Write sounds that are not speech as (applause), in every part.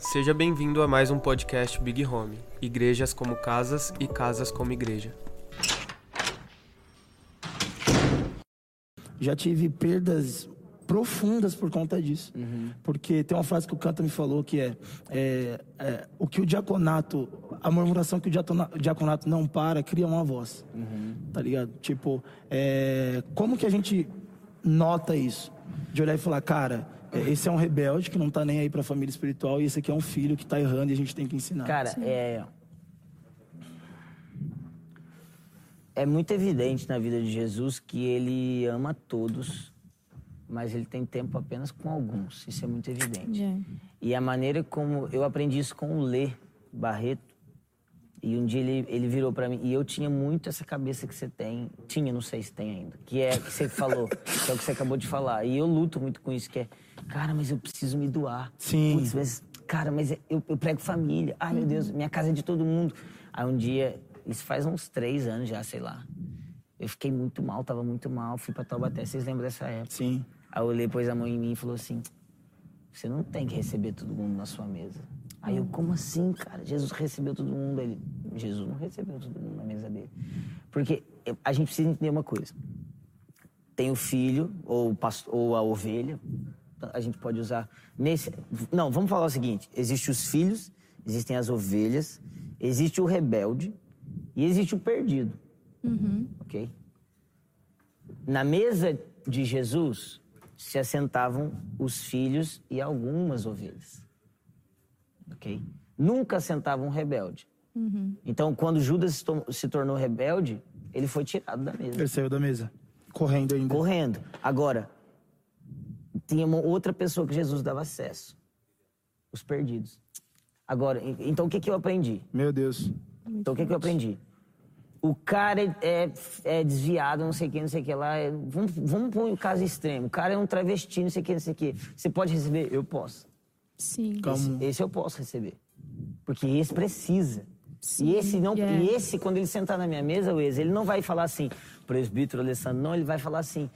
Seja bem-vindo a mais um podcast Big Home. Igrejas como casas e casas como igreja. Já tive perdas profundas por conta disso. Uhum. Porque tem uma frase que o Canta me falou que é, é, é, o que o diaconato, a murmuração que o diatona- diaconato não para, cria uma voz. Uhum. Tá ligado? Tipo, é, como que a gente nota isso? De olhar e falar, cara, esse é um rebelde que não tá nem aí pra família espiritual e esse aqui é um filho que tá errando e a gente tem que ensinar. Cara, é. É muito evidente na vida de Jesus que ele ama todos, mas ele tem tempo apenas com alguns. Isso é muito evidente. É. E a maneira como. Eu aprendi isso com o Lê Barreto. E um dia ele, ele virou pra mim. E eu tinha muito essa cabeça que você tem. Tinha, não sei se tem ainda. Que é que você falou. que é o que você acabou de falar. E eu luto muito com isso, que é. Cara, mas eu preciso me doar. Sim. Putz, mas, cara, mas eu, eu prego família. Ai, meu Deus, minha casa é de todo mundo. Aí um dia, isso faz uns três anos já, sei lá. Eu fiquei muito mal, tava muito mal. Fui pra Taubaté. Vocês lembram dessa época? Sim. Aí eu olhei, pôs a mão em mim e falou assim: Você não tem que receber todo mundo na sua mesa. Aí eu, como assim, cara? Jesus recebeu todo mundo. Ele, Jesus não recebeu todo mundo na mesa dele. Porque a gente precisa entender uma coisa: tem o filho, ou, o pasto- ou a ovelha. A gente pode usar nesse. Não, vamos falar o seguinte: existe os filhos, existem as ovelhas, existe o rebelde e existe o perdido. Ok? Na mesa de Jesus se assentavam os filhos e algumas ovelhas. Ok? Nunca sentava um rebelde. Então, quando Judas se to- se tornou rebelde, ele foi tirado da mesa Ele saiu da mesa, correndo ainda. correndo. Agora, tinha uma outra pessoa que Jesus dava acesso: os perdidos. Agora, en- então o que, que eu aprendi? Meu Deus. Então o que, que eu aprendi? O cara é, é- é desviado, não sei o que, não sei o que lá. é- vamos, vamos pôr um caso extremo. O cara é um travesti, não sei o que, não sei o que. Você pode receber? Eu posso. Sim. Esse, esse eu posso receber. Porque esse precisa. Sim, e esse não, yeah. e esse quando ele sentar na minha mesa, Wes, ele não vai falar assim, presbítero Alessandro, não, ele vai falar assim,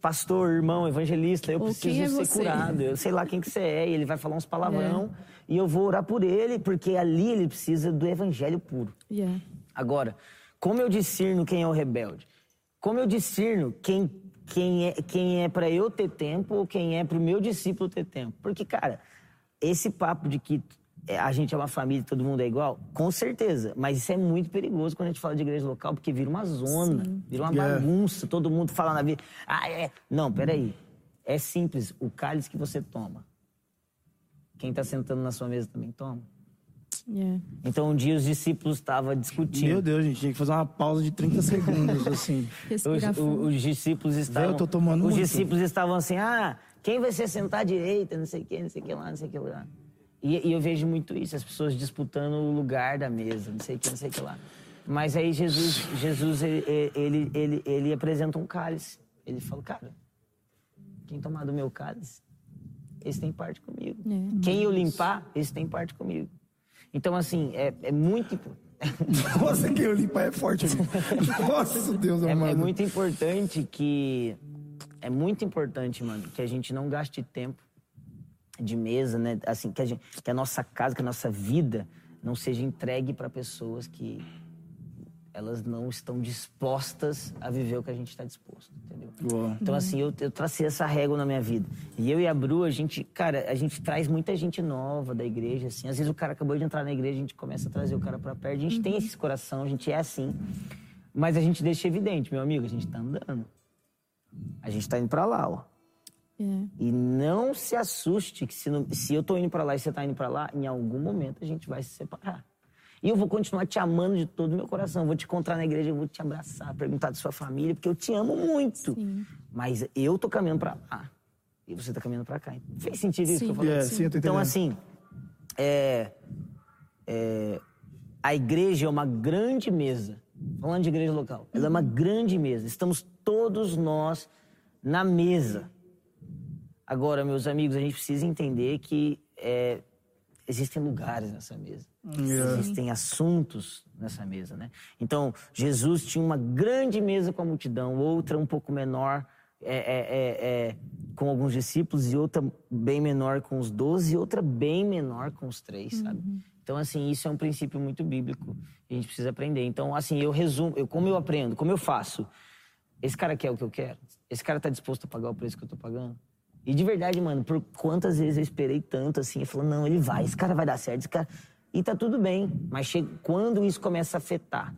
pastor, irmão, evangelista, eu Ou preciso é ser você? curado, eu sei lá quem que você é, e ele vai falar uns palavrão, e eu vou orar por ele, porque ali ele precisa do evangelho puro. Yeah. Agora, como eu discerno quem é o rebelde? Como eu discerno quem, quem é, quem é para eu ter tempo ou quem é para o meu discípulo ter tempo? Porque, cara, esse papo de que é, a gente é uma família e todo mundo é igual, com certeza. Mas isso é muito perigoso quando a gente fala de igreja local, porque vira uma zona, vira uma Yeah. bagunça, todo mundo fala na vida. Ah, é. Não, peraí. É simples. O cálice que você toma, quem está sentando na sua mesa também toma. Yeah. Então, um dia os discípulos estavam discutindo. Meu Deus, gente, tinha que fazer uma pausa de 30 segundos, assim. (laughs) Os, fundo. o- os discípulos estavam. eu tô tomando Os muito. discípulos estavam assim: ah, quem vai se sentar à direita, não sei o que, não sei o que lá, não sei o que lá. E, e eu vejo muito isso, as pessoas disputando o lugar da mesa, não sei o que, não sei o que lá. Mas aí Jesus, Jesus ele, ele, ele, ele apresenta um cálice. Ele fala, cara, quem tomar do meu cálice, esse tem parte comigo. É. Quem eu limpar, esse tem parte comigo. Então, assim, é, é muito. (laughs) Nossa, quem eu limpar é forte. (laughs) Nossa, Deus É, amado. é muito importante que. É muito importante, mano, que a gente não gaste tempo de mesa, né? Assim, que a, gente, que a nossa casa, que a nossa vida não seja entregue para pessoas que elas não estão dispostas a viver o que a gente está disposto, entendeu? Boa. Então, assim, eu, eu tracei essa régua na minha vida. E eu e a Bru, a gente, cara, a gente traz muita gente nova da igreja, assim. Às vezes o cara acabou de entrar na igreja, a gente começa a trazer o cara pra perto. A gente tem esse coração, a gente é assim. Mas a gente deixa evidente, meu amigo, a gente tá andando. A gente tá indo pra lá, ó. Yeah. E não se assuste que se, não- se eu tô indo pra lá e você tá indo pra lá, em algum momento a gente vai se separar. E eu vou continuar te amando de todo o meu coração. Eu vou te encontrar na igreja, eu vou te abraçar, perguntar de sua família, porque eu te amo muito. Sim. Mas eu tô caminhando pra lá. E você tá caminhando pra cá. Fez sentido isso que eu Sim. falei? É, sim, eu tô Então, assim, é, é, a igreja é uma grande mesa. Falando de igreja local, ela é uma grande mesa. Estamos todos nós na mesa. Agora, meus amigos, a gente precisa entender que é, existem lugares nessa mesa. Yeah. Existem assuntos nessa mesa, né? Então, Jesus tinha uma grande mesa com a multidão, outra um pouco menor, é, é, é, é, com alguns discípulos e outra bem menor com os 12 e outra bem menor com os três, sabe? Então, assim, isso é um princípio muito bíblico. E a gente precisa aprender. Então, assim, eu resumo, eu, como eu aprendo, como eu faço. Esse cara quer o que eu quero? Esse cara tá disposto a pagar o preço que eu tô pagando? E de verdade, mano, por quantas vezes eu esperei tanto assim, eu falei, não, ele vai, esse cara vai dar certo, esse cara. E tá tudo bem. Mas chega, quando isso começa a afetar,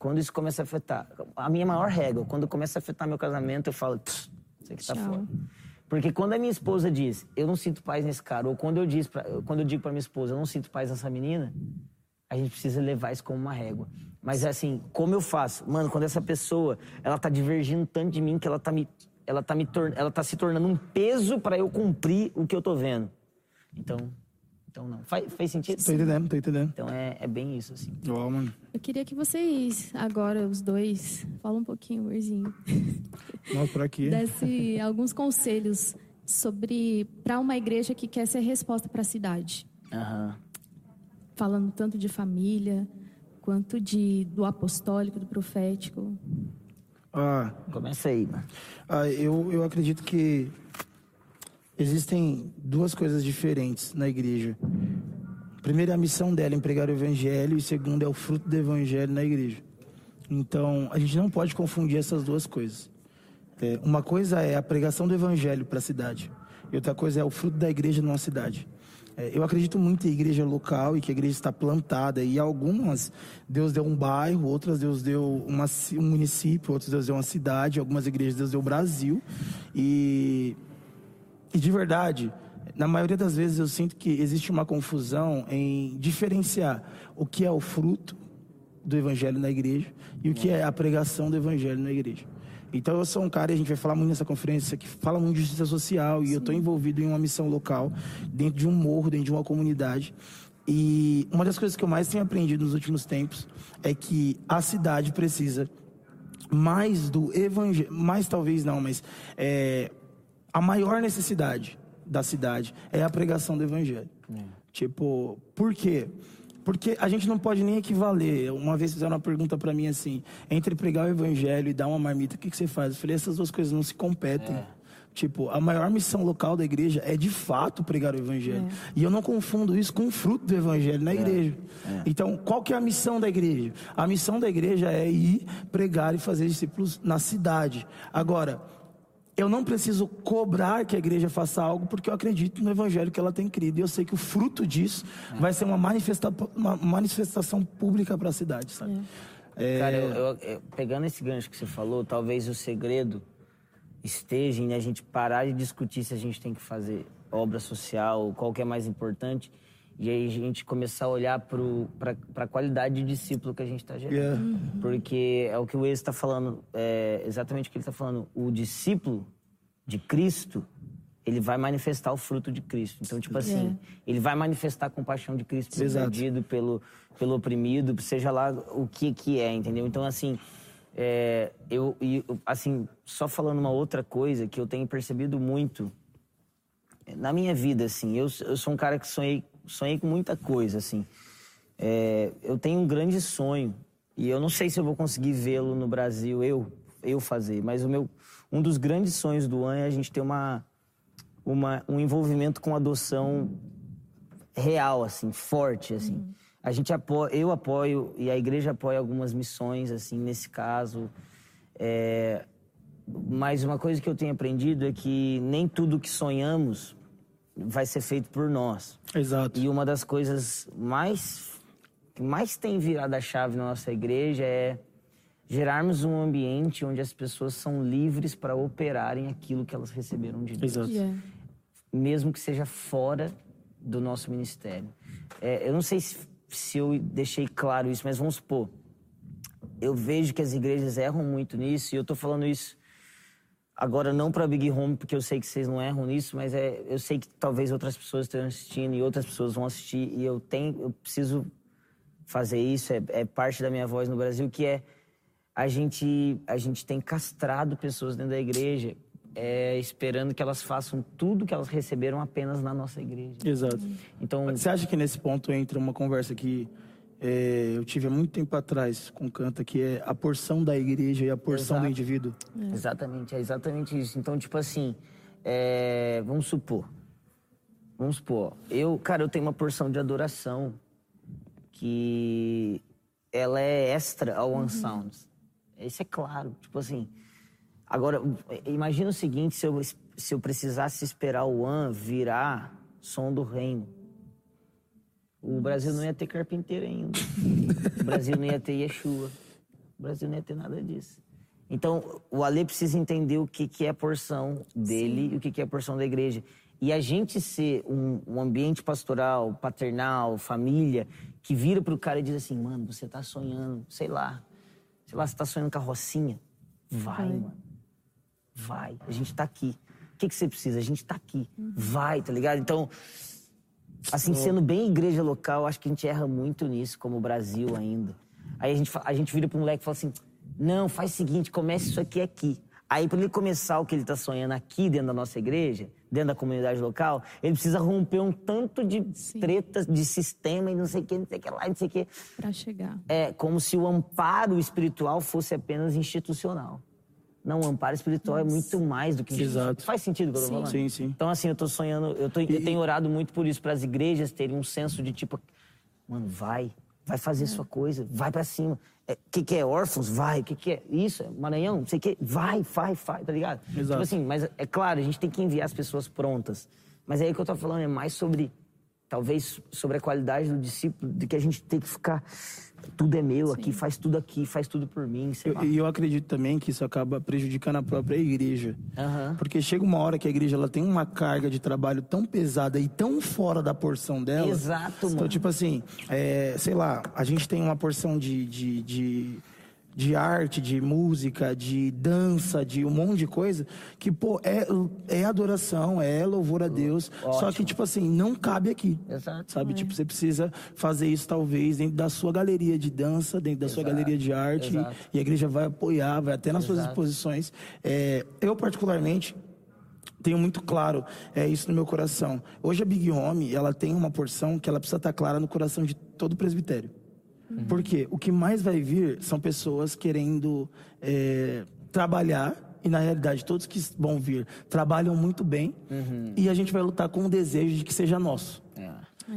quando isso começa a afetar, a minha maior regra, quando começa a afetar meu casamento, eu falo, "Tch, isso aqui tá Tchau. fora. Porque quando a minha esposa diz, eu não sinto paz nesse cara, ou quando eu, diz pra, quando eu digo pra minha esposa, eu não sinto paz nessa menina, a gente precisa levar isso como uma régua. Mas assim, como eu faço? Mano, quando essa pessoa, ela tá divergindo tanto de mim que ela tá me ela tá me ela tá se tornando um peso pra eu cumprir o que eu tô vendo. Então, então não. Faz, faz sentido? Tô entendendo, tô entendendo. Então é, é bem isso assim. Ó, mano. Eu queria que vocês, agora, os dois, falam um pouquinho, Urzinho, Nós (laughs) por aqui. desse alguns conselhos sobre para uma igreja que quer ser resposta para a cidade. Aham. Falando tanto de família, quanto de do apostólico, do profético. Ah, Começa aí, mano. Ah, eu, eu acredito que existem duas coisas diferentes na igreja. Primeiro é a missão dela em pregar o evangelho e segundo é o fruto do evangelho na igreja. Então, a gente não pode confundir essas duas coisas. É, uma coisa é a pregação do evangelho para a cidade e outra coisa é o fruto da igreja numa cidade. É, eu acredito muito em igreja local e que a igreja está plantada e algumas Deus deu um bairro, outras Deus deu uma, um município, outras Deus deu uma cidade, algumas igrejas Deus deu o Brasil e e de verdade, na maioria das vezes eu sinto que existe uma confusão em diferenciar o que é o fruto do evangelho na igreja e o que é a pregação do evangelho na igreja. Então eu sou um cara, e a gente vai falar muito nessa conferência, que fala muito de justiça social e eu estou envolvido em uma missão local, dentro de um morro, dentro de uma comunidade. E uma das coisas que eu mais tenho aprendido nos últimos tempos é que a cidade precisa mais do evangelho, mais talvez não, mas é, a maior necessidade da cidade é a pregação do evangelho. Tipo, por quê? Porque a gente não pode nem equivaler. Uma vez fizeram uma pergunta para mim assim: entre pregar o evangelho e dar uma marmita, o que, que você faz? Eu falei: essas duas coisas não se competem. Tipo, a maior missão local da igreja é de fato pregar o evangelho. E eu não confundo isso com o fruto do evangelho na igreja. Então, qual que é a missão da igreja? A missão da igreja é ir pregar e fazer discípulos na cidade. Agora, eu não preciso cobrar que a igreja faça algo porque eu acredito no evangelho que ela tem crido. E eu sei que o fruto disso vai ser uma, manifesta uma manifestação pública para a cidade, sabe? É, Cara, eu- eu- eu- pegando esse gancho que você falou, talvez o segredo esteja em a gente parar de discutir se a gente tem que fazer obra social, qual que é mais importante, e aí a gente começar a olhar para a qualidade de discípulo que a gente está gerando. Yeah. Porque é o que o Ex está falando, é exatamente o que ele está falando. O discípulo de Cristo, ele vai manifestar o fruto de Cristo. Então, tipo assim, ele vai manifestar a compaixão de Cristo pelo Exato. perdido, pelo, pelo oprimido, seja lá o que que é, entendeu? Então, assim, é, eu, e, eu, assim, só falando uma outra coisa que eu tenho percebido muito na minha vida, assim, eu, eu sou um cara que sonhei, sonhei com muita coisa, assim. É, eu tenho um grande sonho e eu não sei se eu vou conseguir vê-lo no Brasil, eu, eu fazer, mas o meu, um dos grandes sonhos do AN é a gente ter uma, uma, um envolvimento com adoção real, assim, forte, assim. A gente apoia, eu apoio e a igreja apoia algumas missões, assim, nesse caso. É, mas uma coisa que eu tenho aprendido é que nem tudo que sonhamos vai ser feito por nós. Exato. E uma das coisas mais que mais tem virado a chave na nossa igreja é gerarmos um ambiente onde as pessoas são livres para operarem aquilo que elas receberam de Deus Exato. Yeah. mesmo que seja fora do nosso ministério. É, eu não sei se, se eu deixei claro isso, mas vamos supor. Eu vejo que as igrejas erram muito nisso, e eu tô falando isso agora não para Big Home, porque eu sei que vocês não erram nisso, mas é, eu sei que talvez outras pessoas estejam assistindo e outras pessoas vão assistir, e eu tenho, eu preciso fazer isso, é, é parte da minha voz no Brasil, que é a gente, a gente tem castrado pessoas dentro da igreja, é, esperando que elas façam tudo que elas receberam apenas na nossa igreja. Exato. Então, Você acha que nesse ponto entra uma conversa que é, eu tive há muito tempo atrás com Canta, que é a porção da igreja e a porção Exato. do indivíduo. Exatamente, é exatamente isso. Então, tipo assim, é, vamos supor. Vamos supor, eu, cara, eu tenho uma porção de adoração que ela é extra ao One Sounds. Isso é claro, tipo assim. Agora, imagina o seguinte, se eu, se eu precisasse esperar o One virar som do reino. O Brasil não ia ter carpinteiro ainda. O Brasil não ia ter Yeshua. O Brasil não ia ter nada disso. Então, o Ale precisa entender o que, que é a porção dele e o que, que é a porção da igreja. E a gente ser um, um ambiente pastoral, paternal, família, que vira pro cara e diz assim, mano, você tá sonhando, sei lá, sei lá, você tá sonhando carrocinha. Vai, Vai. mano. Vai. A gente tá aqui. O que, que você precisa? A gente tá aqui. Vai, tá ligado? Então, assim, sendo bem igreja local, acho que a gente erra muito nisso, como o Brasil ainda. Aí a gente, a gente vira pro moleque e fala assim: não, faz o seguinte, comece isso aqui aqui. Aí, para ele começar o que ele tá sonhando aqui dentro da nossa igreja, dentro da comunidade local, ele precisa romper um tanto de Sim. tretas, de sistema e não sei o que, não sei o que lá, não sei o que. Para chegar. É como se o amparo espiritual fosse apenas institucional. Não, o amparo espiritual é muito mais do que. Exato. Faz sentido o que eu tô falando? Sim, sim. Então, assim, eu tô sonhando, eu, tô, eu tenho orado muito por isso, para as igrejas terem um senso de tipo, mano, vai, vai fazer sua coisa, vai para cima. O que, que é órfãos? Vai. O que, que é isso? É Maranhão? Não sei o que. Vai, vai, vai, tá ligado? Exato. Tipo assim, mas é claro, a gente tem que enviar as pessoas prontas. Mas aí o que eu tô falando é mais sobre, talvez, sobre a qualidade do discípulo, de que a gente tem que ficar. Tudo é meu aqui, faz tudo aqui, faz tudo por mim, sei lá. Eu- E eu, acredito também que isso acaba prejudicando a própria igreja. Aham. Porque chega uma hora que a igreja ela tem uma carga de trabalho tão pesada e tão fora da porção dela. Exato, Então, mano. tipo assim, é, sei lá, a gente tem uma porção de, de, de, de arte, de música, de dança, de um monte de coisa que, pô, é, é adoração, é louvor a Deus. Só que, tipo assim, não cabe aqui. Exato. Sabe? Tipo, você precisa fazer isso, talvez, dentro da sua galeria de dança, dentro da sua Exato, galeria de arte. exato. E a igreja vai apoiar, vai até nas suas Exato. exposições. É, eu, particularmente, tenho muito claro é, isso no meu coração. Hoje a Big Home, ela tem uma porção que ela precisa estar clara no coração de todo presbitério. Porque o que mais vai vir são pessoas querendo é, trabalhar, e na realidade todos que vão vir trabalham muito bem, e a gente vai lutar com o desejo de que seja nosso. É.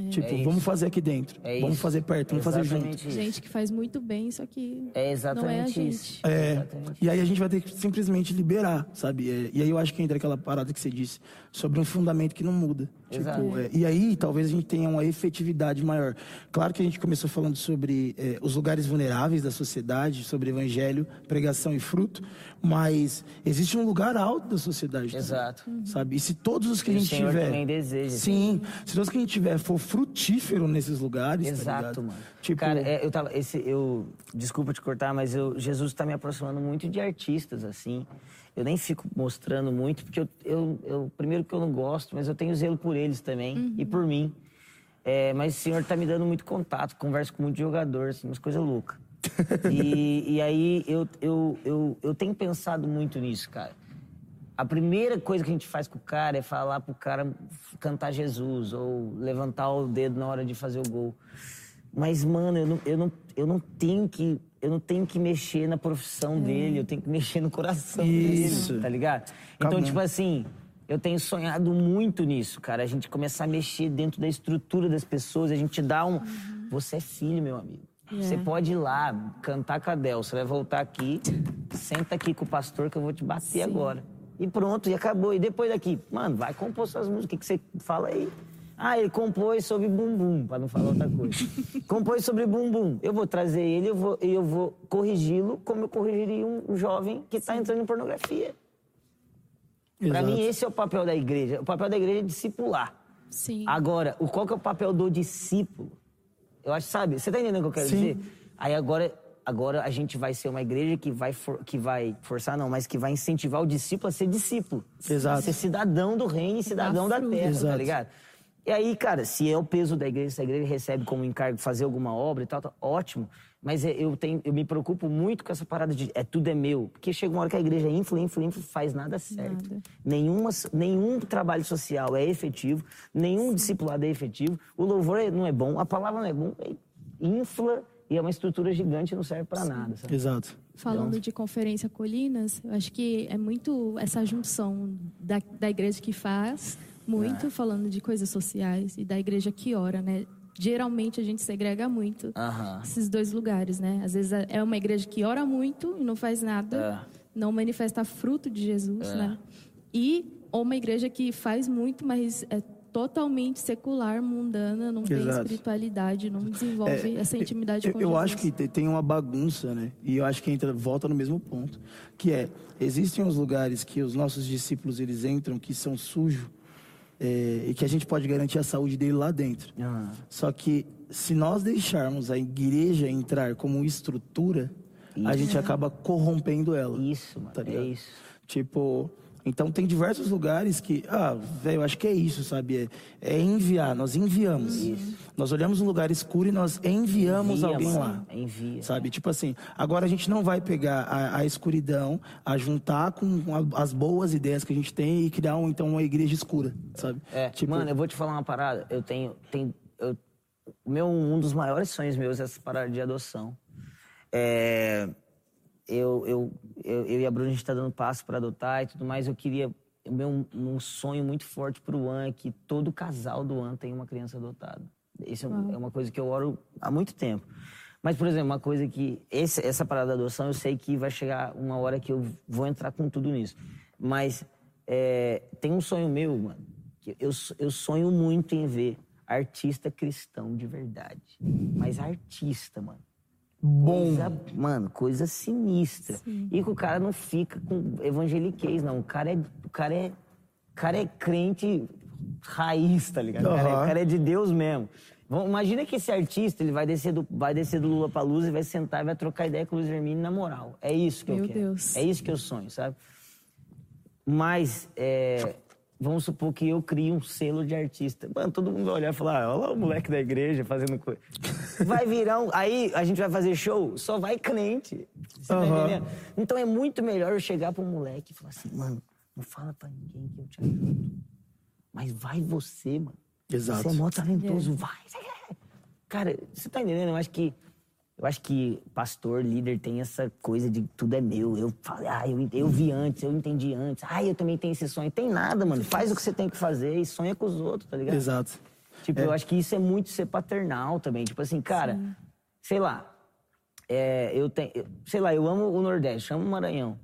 Tipo, É isso. vamos fazer aqui dentro, É vamos fazer perto, vamos fazer junto. Exatamente isso. Gente que faz muito bem, só que É não é a exatamente gente. isso. É, Exatamente. e aí a gente vai ter que simplesmente liberar, sabe? É, e aí eu acho que entra aquela parada que você disse sobre um fundamento que não muda. Exato. Tipo, é, e aí talvez a gente tenha uma efetividade maior. Claro que a gente começou falando sobre é, os lugares vulneráveis da sociedade, sobre evangelho, pregação e fruto, mas existe um lugar alto da sociedade. também, Exato. Sabe? E se todos os que a E o gente tiver. também deseja. Sim, se todos que a gente tiver for frutífero nesses lugares. tá Exato, ligado? mano. Tipo, Cara, é, eu tava. Esse, eu, desculpa te cortar, mas eu, Jesus tá me aproximando muito de artistas, assim. Eu nem fico mostrando muito, porque eu, eu, eu- primeiro que eu não gosto, mas eu tenho zelo por eles também e por mim. É, mas o senhor tá me dando muito contato, converso com muito jogador, assim, umas coisas loucas. (laughs) e, e aí eu, eu, eu, eu tenho pensado muito nisso, cara. A primeira coisa que a gente faz com o cara é falar pro cara cantar Jesus ou levantar o dedo na hora de fazer o gol. Mas, mano, eu não, eu não, eu não tenho que. Eu não tenho que mexer na profissão dele, eu tenho que mexer no coração Isso. dele, tá ligado? Então, tipo assim, eu tenho sonhado muito nisso, cara. A gente começar a mexer dentro da estrutura das pessoas, a gente dá um. Você é filho, meu amigo. Você pode ir lá, cantar com a Del, você vai voltar aqui, senta aqui com o pastor que eu vou te bater agora. E pronto, e acabou. E depois daqui, mano, vai compor suas músicas. O que, que você fala aí? Ah, ele compôs sobre bumbum, pra não falar outra coisa. (laughs) compôs sobre bumbum. Eu vou trazer ele, eu vou, eu vou corrigi-lo como eu corrigiria um jovem que tá entrando em pornografia. Pra exato. mim, esse é o papel da igreja. O papel da igreja é discipular. Sim. Agora, qual que é o papel do discípulo? Eu acho, sabe? Você tá entendendo o que eu quero Sim. dizer? Aí agora, agora a gente vai ser uma igreja que vai, for- que vai forçar, não, mas que vai incentivar o discípulo a ser discípulo. Exato. Ser cidadão do reino e cidadão da fruto. terra, tá Exato. ligado? E aí, cara, se é o peso da igreja, se a igreja recebe como encargo fazer alguma obra e tal, tá ótimo. Mas é- eu, tenho, eu me preocupo muito com essa parada de é tudo é meu. Porque chega uma hora que a igreja infla, infla, infla, faz nada certo. Nada. Nenhuma, nenhum trabalho social é efetivo, nenhum discipulado é efetivo, o louvor é- não é bom, a palavra não é bom. E, infla e é uma estrutura gigante e não serve para nada. Sabe? Exato. Falando de conferência Colinas, eu acho que é muito essa junção da, da igreja que faz, muito falando de coisas sociais, e da igreja que ora, né? Geralmente a gente segrega muito Aham. esses dois lugares, né? Às vezes é uma igreja que ora muito e não faz nada, não manifesta fruto de Jesus, né? E ou uma igreja que faz muito, mas é totalmente secular, mundana, não tem Exato. espiritualidade, não desenvolve essa intimidade eu, com eu Jesus. acho que te- tem uma bagunça, né? E eu acho que entra, volta no mesmo ponto, que é existem os lugares que os nossos discípulos eles entram que são sujos é, e que a gente pode garantir a saúde dele lá dentro. Aham. Só que se nós deixarmos a igreja entrar como estrutura, a gente acaba corrompendo ela. Isso, mano. Tá é isso. Tipo, então tem diversos lugares que, ah, velho, eu acho que é isso, sabe? É, é enviar, nós enviamos. Nós olhamos um lugar escuro e nós enviamos Envia, alguém mano. lá. Envia. Sabe? Tipo assim, agora a gente não vai pegar a, a escuridão, a juntar com a- as boas ideias que a gente tem e criar um, então uma igreja escura, sabe? É, tipo, mano, eu vou te falar uma parada. Eu tenho, tem, eu, meu um dos maiores sonhos meus é essa parada de adoção. É, eu, eu, eu, eu e a Bruna a gente tá dando passo para adotar e tudo mais. Eu queria meu um sonho muito forte pro An é que todo casal do An tenha uma criança adotada. Isso é, um- é uma coisa que eu oro há muito tempo. Mas, por exemplo, uma coisa que. Esse, essa parada da adoção, eu sei que vai chegar uma hora que eu vou entrar com tudo nisso. Mas é, tem um sonho meu, mano. Que eu, eu sonho muito em ver artista cristão de verdade. Mas artista, mano. Bom. Coisa, mano, coisa sinistra. E que o cara não fica com evangeliquez, não. O cara é, o cara é, o cara é crente raiz, tá ligado? O cara, é, o cara é de Deus mesmo. Vamos- Imagina que esse artista ele vai descer do, vai descer do Lula pra Luz e vai sentar e vai trocar ideia com o Luiz Hermínio na moral. É isso que eu Meu quero. Deus. É isso que eu sonho, sabe? Mas, é, vamos supor que eu crie um selo de artista. Mano, todo mundo vai olhar e falar, "Ah, olha lá o moleque da igreja fazendo coisa. (laughs) Vai virar um... Aí a gente vai fazer show, só vai crente. Você tá Aham. entendendo? Então é muito melhor eu chegar um moleque e falar assim, mano, não fala pra ninguém que eu te ajudo. Mas vai você, mano. Exato. Você é mó talentoso, vai. Cara, você tá entendendo? Eu acho que eu acho que pastor, líder tem essa coisa de tudo é meu. Eu falei, ah, eu, eu vi antes, eu entendi antes. Ah, eu também tenho esse sonho. Tem nada, mano. Faz o que você tem que fazer e sonha com os outros, tá ligado? Exato. Tipo, eu acho que isso é muito ser paternal também. Tipo assim, cara, sei lá, é, eu tenho, sei lá, eu amo o Nordeste, amo o Maranhão.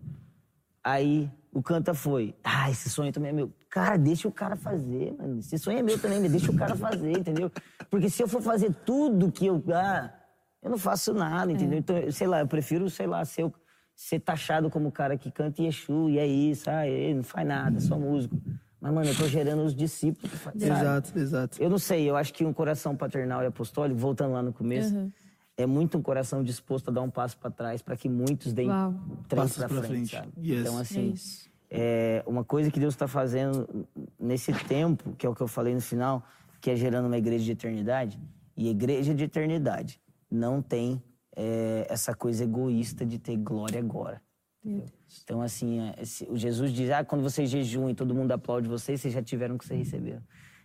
Aí o canta foi, ah, esse sonho também é meu. Cara, deixa o cara fazer, mano. Esse sonho é meu também, deixa o cara fazer, entendeu? Porque se eu for fazer tudo que eu. Ah, eu não faço nada, entendeu? Então, eu- sei lá, eu prefiro, sei lá, ser, ser taxado como o cara que canta Yexu, e é isso, ah, ele não faz nada, só músico. Mas, mano, eu tô gerando os discípulos, sabe? Exato, exato. Eu não sei, eu acho que um coração paternal e apostólico, voltando lá no começo, Uhum. é muito um coração disposto a dar um passo para trás para que muitos deem Uau. três para pra frente. frente. Yes. Então, É assim, isso. é, uma coisa que Deus está fazendo nesse tempo, que é o que eu falei no final, que é gerando uma igreja de eternidade. E igreja de eternidade não tem é, essa coisa egoísta de ter glória agora. Então, assim, é, o Jesus diz: ah, quando vocês jejuam e todo mundo aplaude vocês, vocês já tiveram o que vocês receberam.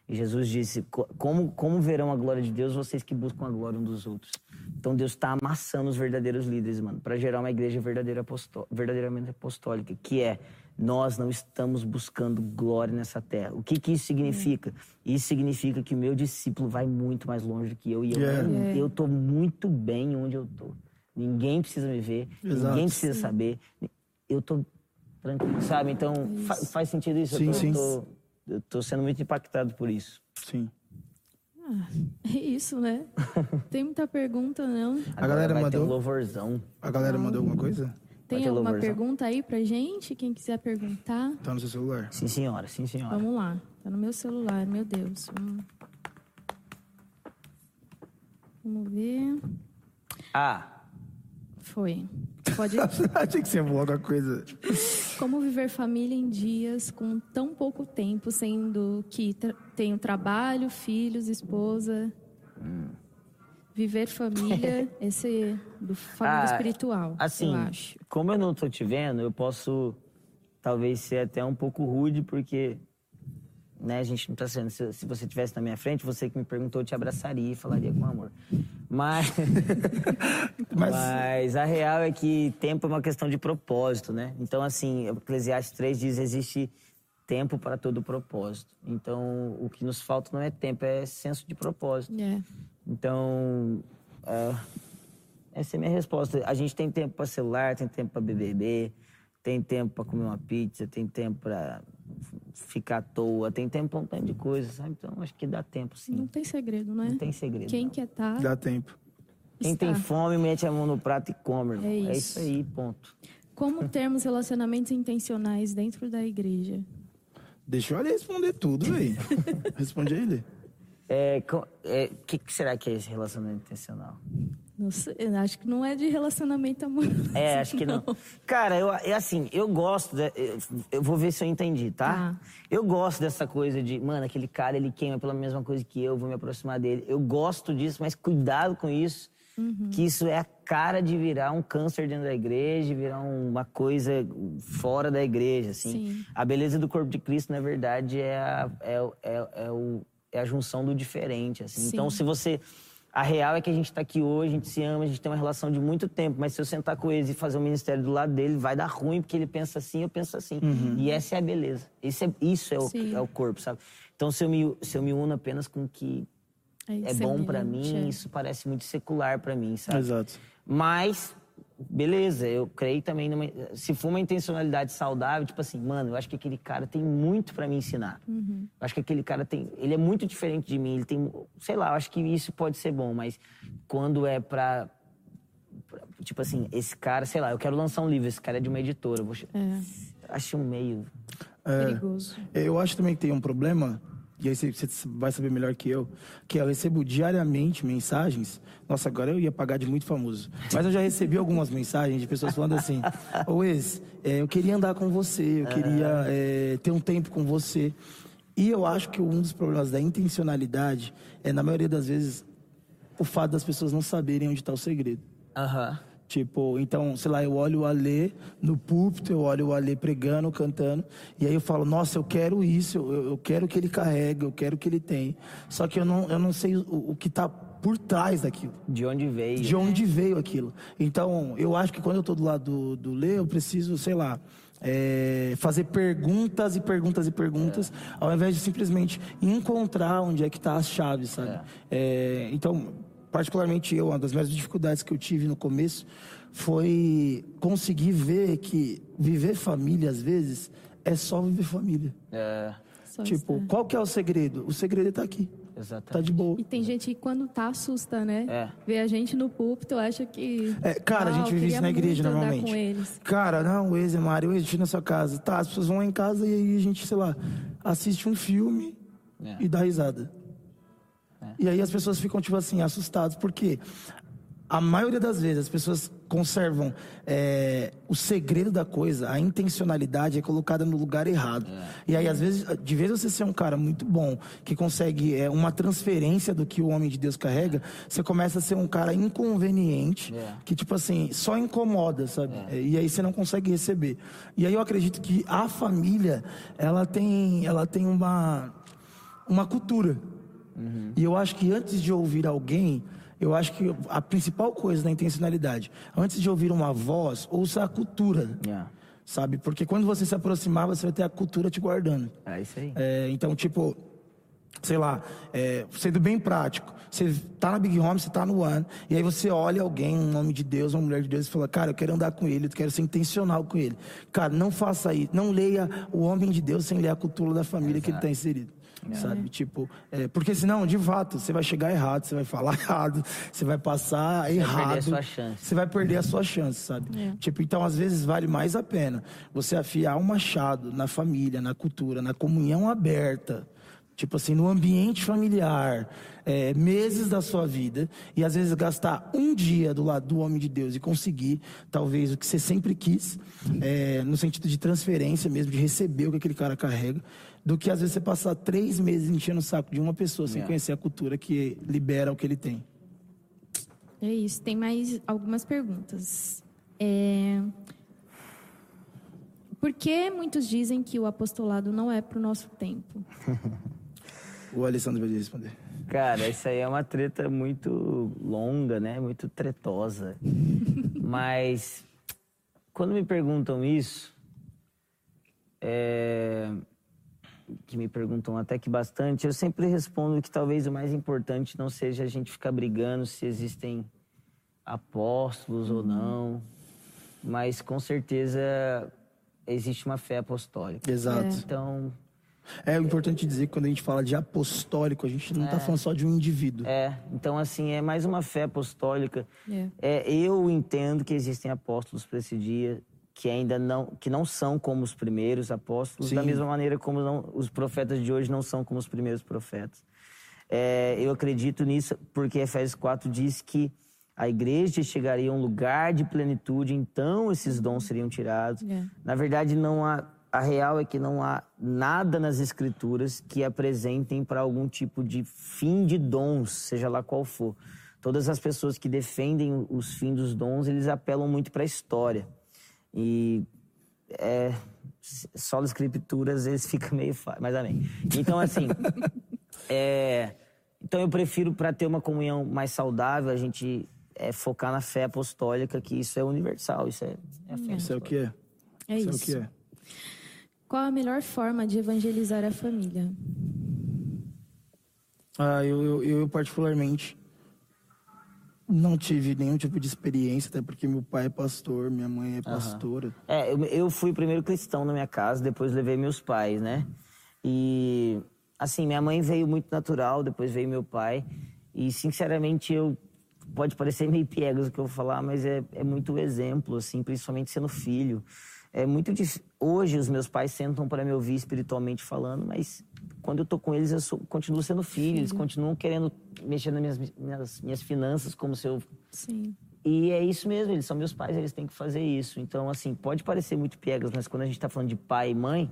E Jesus disse: "Co- como, como verão a glória de Deus vocês que buscam a glória um dos outros? Então, Deus está amassando os verdadeiros líderes, mano, para gerar uma igreja verdadeira apostó- verdadeiramente apostólica, que é nós não estamos buscando glória nessa terra. O que, que isso significa? Isso significa que o meu discípulo vai muito mais longe do que eu. E eu, Yeah. Yeah. eu tô muito bem onde eu tô. Ninguém precisa me ver, Exato. ninguém precisa saber. Eu tô tranquilo, sabe? Então, fa- faz sentido isso? Sim, eu, tô, sim. tô- eu tô sendo muito impactado por isso. Sim. É isso, né? (laughs) Tem muita pergunta, não? A galera ter um mandou? louvorzão. A galera mandou alguma coisa? Tem alguma louvorzão. pergunta aí pra gente? Quem quiser perguntar? Tá no seu celular? Sim, senhora, sim, senhora. Vamos lá. Tá no meu celular, meu Deus. Hum. Vamos ver. Ah, Foi. Pode. (laughs) Achei que você ia falar alguma coisa. Como viver família em dias com tão pouco tempo, sendo que tra tenho trabalho, filhos, esposa. Viver família, (laughs) esse do família Ah, espiritual, assim, eu acho. como eu não tô te vendo, eu posso talvez ser até um pouco rude, porque né, a gente não tá sendo. Se, se você estivesse na minha frente, você que me perguntou, eu te abraçaria e falaria com amor. Mas, (laughs) Mas- mas a real é que tempo é uma questão de propósito, né? Então, assim, Eclesiastes 3 diz existe tempo para todo propósito. Então, o que nos falta não é tempo, é senso de propósito. É. Então, é, essa é a minha resposta. A gente tem tempo para celular, tem tempo para BBB, tem tempo para comer uma pizza, tem tempo para ficar à toa, tem tempo para um tanto de coisa, sabe? Então, acho que dá tempo, sim. Não tem segredo, né? Não tem segredo. Quem não. quer tá, Dá tempo. Quem tem está. fome, mete a mão no prato e come, irmão. É É isso. isso aí, ponto. Como termos relacionamentos intencionais dentro da igreja? Deixa ele responder tudo, velho. (laughs) Responde ele. É, é, que, que será que é esse relacionamento intencional? Não sei, acho que não é de relacionamento amoroso. É, acho que não. Cara, eu, é assim, eu gosto. de- eu, eu vou ver se eu entendi, tá? Tá. Eu gosto dessa coisa de, mano, aquele cara ele queima pela mesma coisa que eu, vou me aproximar dele. Eu gosto disso, mas cuidado com isso. Uhum. Que isso é a cara de virar um câncer dentro da igreja, virar uma coisa fora da igreja, assim. Sim. A beleza do corpo de Cristo, na verdade, é a, é, é, é o, é a junção do diferente, assim. Sim. Então, se você... A real é que a gente tá aqui hoje, a gente se ama, a gente tem uma relação de muito tempo, mas se eu sentar com eles e fazer um ministério do lado dele, vai dar ruim, porque ele pensa assim, eu penso assim. E essa é a beleza. Isso é, isso é, o, é o corpo, sabe? Então, se eu me, se eu me uno apenas com o que É, é bom pra semelhante, mim, é. isso parece muito secular pra mim, sabe? Exato. Mas, beleza, eu creio também numa. Se for uma intencionalidade saudável, tipo assim, mano, eu acho que aquele cara tem muito pra me ensinar. Uhum. Eu acho que aquele cara tem. Ele é muito diferente de mim, ele tem. Sei lá, eu acho que isso pode ser bom, mas quando é pra. pra- tipo assim, esse cara, sei lá, eu quero lançar um livro, esse cara é de uma editora. Eu vou, É, acho um meio. perigoso. Eu acho também que tem um problema, e aí você, você vai saber melhor que eu, que eu recebo diariamente mensagens. Nossa, agora eu ia pagar de muito famoso. Mas eu já recebi algumas mensagens de pessoas falando assim: (laughs) Ô ex, é, eu queria andar com você, eu queria é, ter um tempo com você. E eu acho que um dos problemas da intencionalidade é, na maioria das vezes, o fato das pessoas não saberem onde está o segredo. Aham. Tipo, então, sei lá, eu olho o Alê no púlpito, eu olho o Alê pregando, cantando, e aí eu falo, nossa, eu quero isso, eu, eu quero que ele carregue, eu quero que ele tenha. Só que eu não, eu não sei o, o que tá por trás daquilo. De onde veio? De onde veio aquilo. Então, eu acho que quando eu tô do lado do, do Lê, eu preciso, sei lá, é, fazer perguntas e perguntas e perguntas, ao invés de simplesmente encontrar onde é que tá as chaves, sabe? É, então, particularmente eu, uma das minhas dificuldades que eu tive no começo foi conseguir ver que viver família, às vezes, é só viver família. É, Só tipo, estar. qual que é o segredo? O segredo tá aqui. exatamente. Tá de boa. E tem gente que quando tá assusta, né? É. Vê a gente no púlpito, acha que. É, cara, a "Ah, gente vive isso na igreja normalmente. com eles. Cara, não, o ex é Mário, o ex na sua casa. Tá, as pessoas vão lá em casa e aí a gente, sei lá, assiste um filme É. e dá risada. E aí as pessoas ficam, tipo assim, assustadas, porque a maioria das vezes as pessoas conservam é, o segredo da coisa, a intencionalidade é colocada no lugar errado. E aí, às vezes, de vez você ser um cara muito bom, que consegue é, uma transferência do que o homem de Deus carrega, você começa a ser um cara inconveniente, É. que, tipo assim, só incomoda, sabe? E aí você não consegue receber. E aí eu acredito que a família, ela tem, ela tem uma, uma cultura. E eu acho que antes de ouvir alguém, eu acho que a principal coisa da intencionalidade, antes de ouvir uma voz, ouça a cultura. Yeah. Sabe? Porque quando você se aproximar, você vai ter a cultura te guardando. É isso aí. É, então, tipo, sei lá, é, sendo bem prático, você tá na Big Home, você tá no One, e aí você olha alguém, um nome de Deus, uma mulher de Deus, e fala, cara, eu quero andar com ele, eu quero ser intencional com ele. Cara, não faça isso, não leia o homem de Deus sem ler a cultura da família que ele está inserido. Sabe? Tipo, é, porque senão, de fato, você vai chegar errado, você vai falar (laughs) errado, você vai passar errado. perder a sua chance. Você vai perder a sua chance, sabe? Tipo, então às vezes vale mais a pena você afiar um machado na família, na cultura, na comunhão aberta. Tipo assim, no ambiente familiar, é, meses da sua vida, e às vezes gastar um dia do lado do homem de Deus e conseguir, talvez, o que você sempre quis, é, no sentido de transferência mesmo, de receber o que aquele cara carrega, do que às vezes você passar três meses enchendo o saco de uma pessoa sem É. conhecer a cultura que libera o que ele tem. É isso. Tem mais algumas perguntas. É... Por que muitos dizem que o apostolado não é para o nosso tempo? (laughs) O Alessandro vai responder. Cara, isso aí é uma treta muito longa, né? Muito tretosa. (laughs) Mas quando me perguntam isso, é... que me perguntam até que bastante, eu sempre respondo que talvez o mais importante não seja a gente ficar brigando se existem apóstolos ou não, mas com certeza existe uma fé apostólica. Exato. Então, É importante dizer que quando a gente fala de apostólico, a gente não está falando só de um indivíduo. É, então assim, é mais uma fé apostólica. É. É, eu entendo que existem apóstolos para esse dia que ainda não, que não são como os primeiros apóstolos, da Sim. mesma maneira como não- os profetas de hoje não são como os primeiros profetas. É, eu acredito nisso porque Efésios 4 diz que a igreja chegaria a um lugar de plenitude, então esses dons seriam tirados. É. Na verdade, não há. A real é que não há nada nas escrituras que apresentem para algum tipo de fim de dons, seja lá qual for. Todas as pessoas que defendem os fins dos dons, eles apelam muito para a história. E é, só as escrituras às vezes (laughs) fica meio fácil, mas amém. Então, assim, (laughs) é, então eu prefiro para ter uma comunhão mais saudável, a gente é, focar na fé apostólica, que isso é universal, isso é, é a fé Isso é o que é. É Isso é o isso. que é. Qual a melhor forma de evangelizar a família? Ah, eu, eu, eu particularmente não tive nenhum tipo de experiência, até porque meu pai é pastor, minha mãe é pastora. É, eu, eu fui o primeiro cristão na minha casa, depois levei meus pais, né? E, assim, minha mãe veio muito natural, depois veio meu pai. E, sinceramente, eu. Pode parecer meio piegas o que eu vou falar, mas é, é muito exemplo, assim, principalmente sendo filho. É muito difícil. Hoje, os meus pais sentam para me ouvir espiritualmente falando, mas quando eu tô com eles, eu sou- continuo sendo filho. Eles continuam querendo mexer nas minhas, minhas, minhas finanças como se eu Sim. e é isso mesmo, eles são meus pais, eles têm que fazer isso. Então, assim, pode parecer muito piegas, mas quando a gente tá falando de pai e mãe,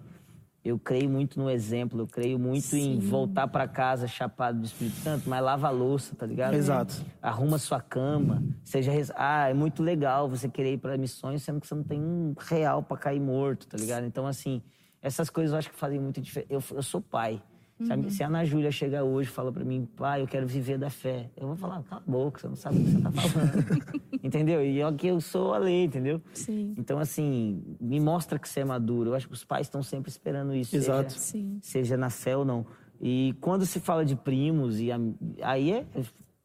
eu creio muito no exemplo, eu creio muito em voltar para casa chapado do Espírito Santo, mas lava a louça, tá ligado? Exato. Arruma sua cama, seja. Ah, é muito legal você querer ir para missões, sendo que você não tem um real para cair morto, tá ligado? Então, assim, essas coisas eu acho que fazem muito diferença. Eu, eu sou pai. Sabe? Se a Ana Júlia chegar hoje e fala pra mim, pai, eu quero viver da fé, eu vou falar, cala a boca, você não sabe o que você tá falando. (laughs) entendeu? E é que eu sou a lei, entendeu? Sim. Então, assim, me mostra que você é maduro. Eu acho que os pais estão sempre esperando isso. Exato. Seja, Sim. seja na fé ou não. E quando se fala de primos, e aí é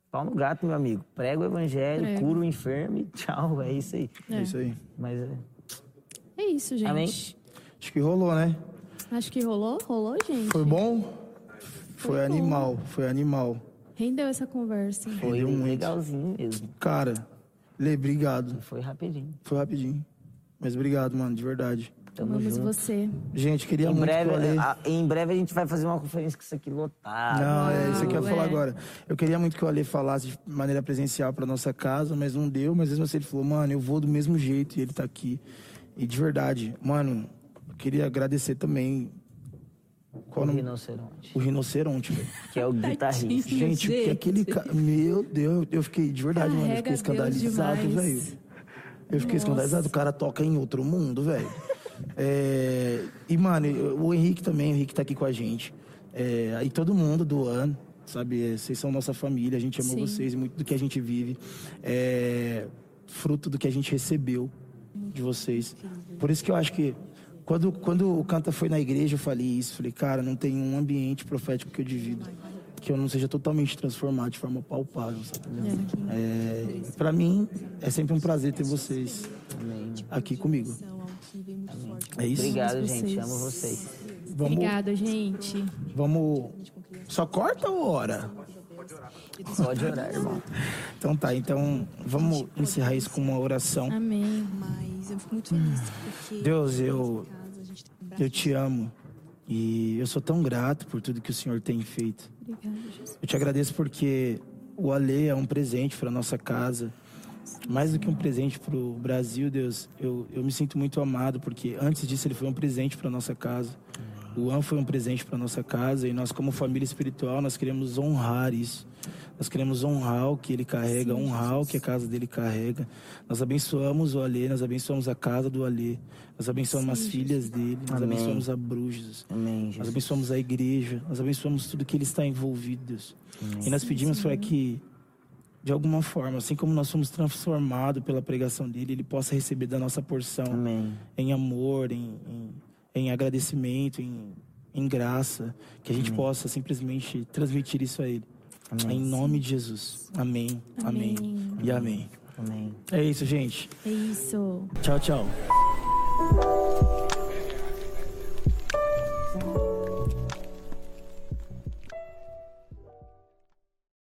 pau no gato, meu amigo. Prega o evangelho, Prega. cura o enfermo e (laughs) tchau. É isso aí. É isso aí. Mas é, É isso, gente. Amém? Acho que rolou, né? Acho que rolou, rolou, gente. Foi bom? Foi Foi animal, foi animal. Rendeu essa conversa. foi Rendeu muito. legalzinho mesmo. Cara, Lê, obrigado. Foi rapidinho. Foi rapidinho. Mas obrigado, mano, de verdade. Tamo Amamos junto. você. Gente, queria Em muito breve, que o Ale... a- em breve a gente vai fazer uma conferência com isso aqui lotado. Não, é isso que eu ia falar é. agora. Eu queria muito que o Ale falasse de maneira presencial pra nossa casa, mas não deu. Mas mesmo assim ele falou, mano, eu vou do mesmo jeito e ele tá aqui. E de verdade, mano, eu queria agradecer também. Qual o nome? rinoceronte. O rinoceronte, velho. (laughs) Que é o guitarrista. Gente, porque aquele cara. Meu Deus, eu fiquei de verdade, mano. Eu fiquei Deus escandalizado, velho. Eu fiquei Nossa. escandalizado. O cara toca em outro mundo, velho. (laughs) É, E, mano, o Henrique também, o Henrique tá aqui com a gente. É, E todo mundo do ano, sabe? É, Vocês são nossa família, a gente ama Sim. vocês, muito do que a gente vive. É fruto do que a gente recebeu de vocês. Por isso que eu acho que quando, quando o Canta foi na igreja, eu falei isso. Falei, cara, não tem um ambiente profético que eu divido. Que eu não seja totalmente transformado de forma palpável, sabe? É, para mim, é sempre um prazer ter vocês aqui comigo. É isso? Obrigado, gente. Amo vocês. Vamos, Obrigada, gente. vamos. Só corta ou hora? Pode orar, irmão. Então tá, então vamos encerrar isso com uma oração. Amém. Mas eu fico muito feliz porque Deus, eu, eu te amo. E eu sou tão grato por tudo que o Senhor tem feito. Obrigada, Jesus. Eu te agradeço porque o Ale é um presente para nossa casa. Mais do que um presente para o Brasil, Deus, eu, eu me sinto muito amado porque antes disso ele foi um presente para nossa casa. O An foi um presente para nossa casa e nós, como família espiritual, nós queremos honrar isso. Nós queremos honrar o que ele carrega, Sim, honrar Jesus. o que a casa dele carrega. Nós abençoamos o Alê, nós abençoamos a casa do Alê. Nós abençoamos Sim, as filhas Jesus. dele, nós Amém. abençoamos a Brujas. Amém, nós abençoamos a igreja, nós abençoamos tudo que ele está envolvido, Deus. E nós pedimos para que de alguma forma, assim como nós somos transformados pela pregação dele, ele possa receber da nossa porção Amém. em amor, em, em, em agradecimento, em, em, graça, que a gente Amém. possa simplesmente transmitir isso a ele. Amém. Em nome de Jesus. Amém. Amém. Amém. E amém. Amém. É isso, gente. É isso. Tchau, tchau.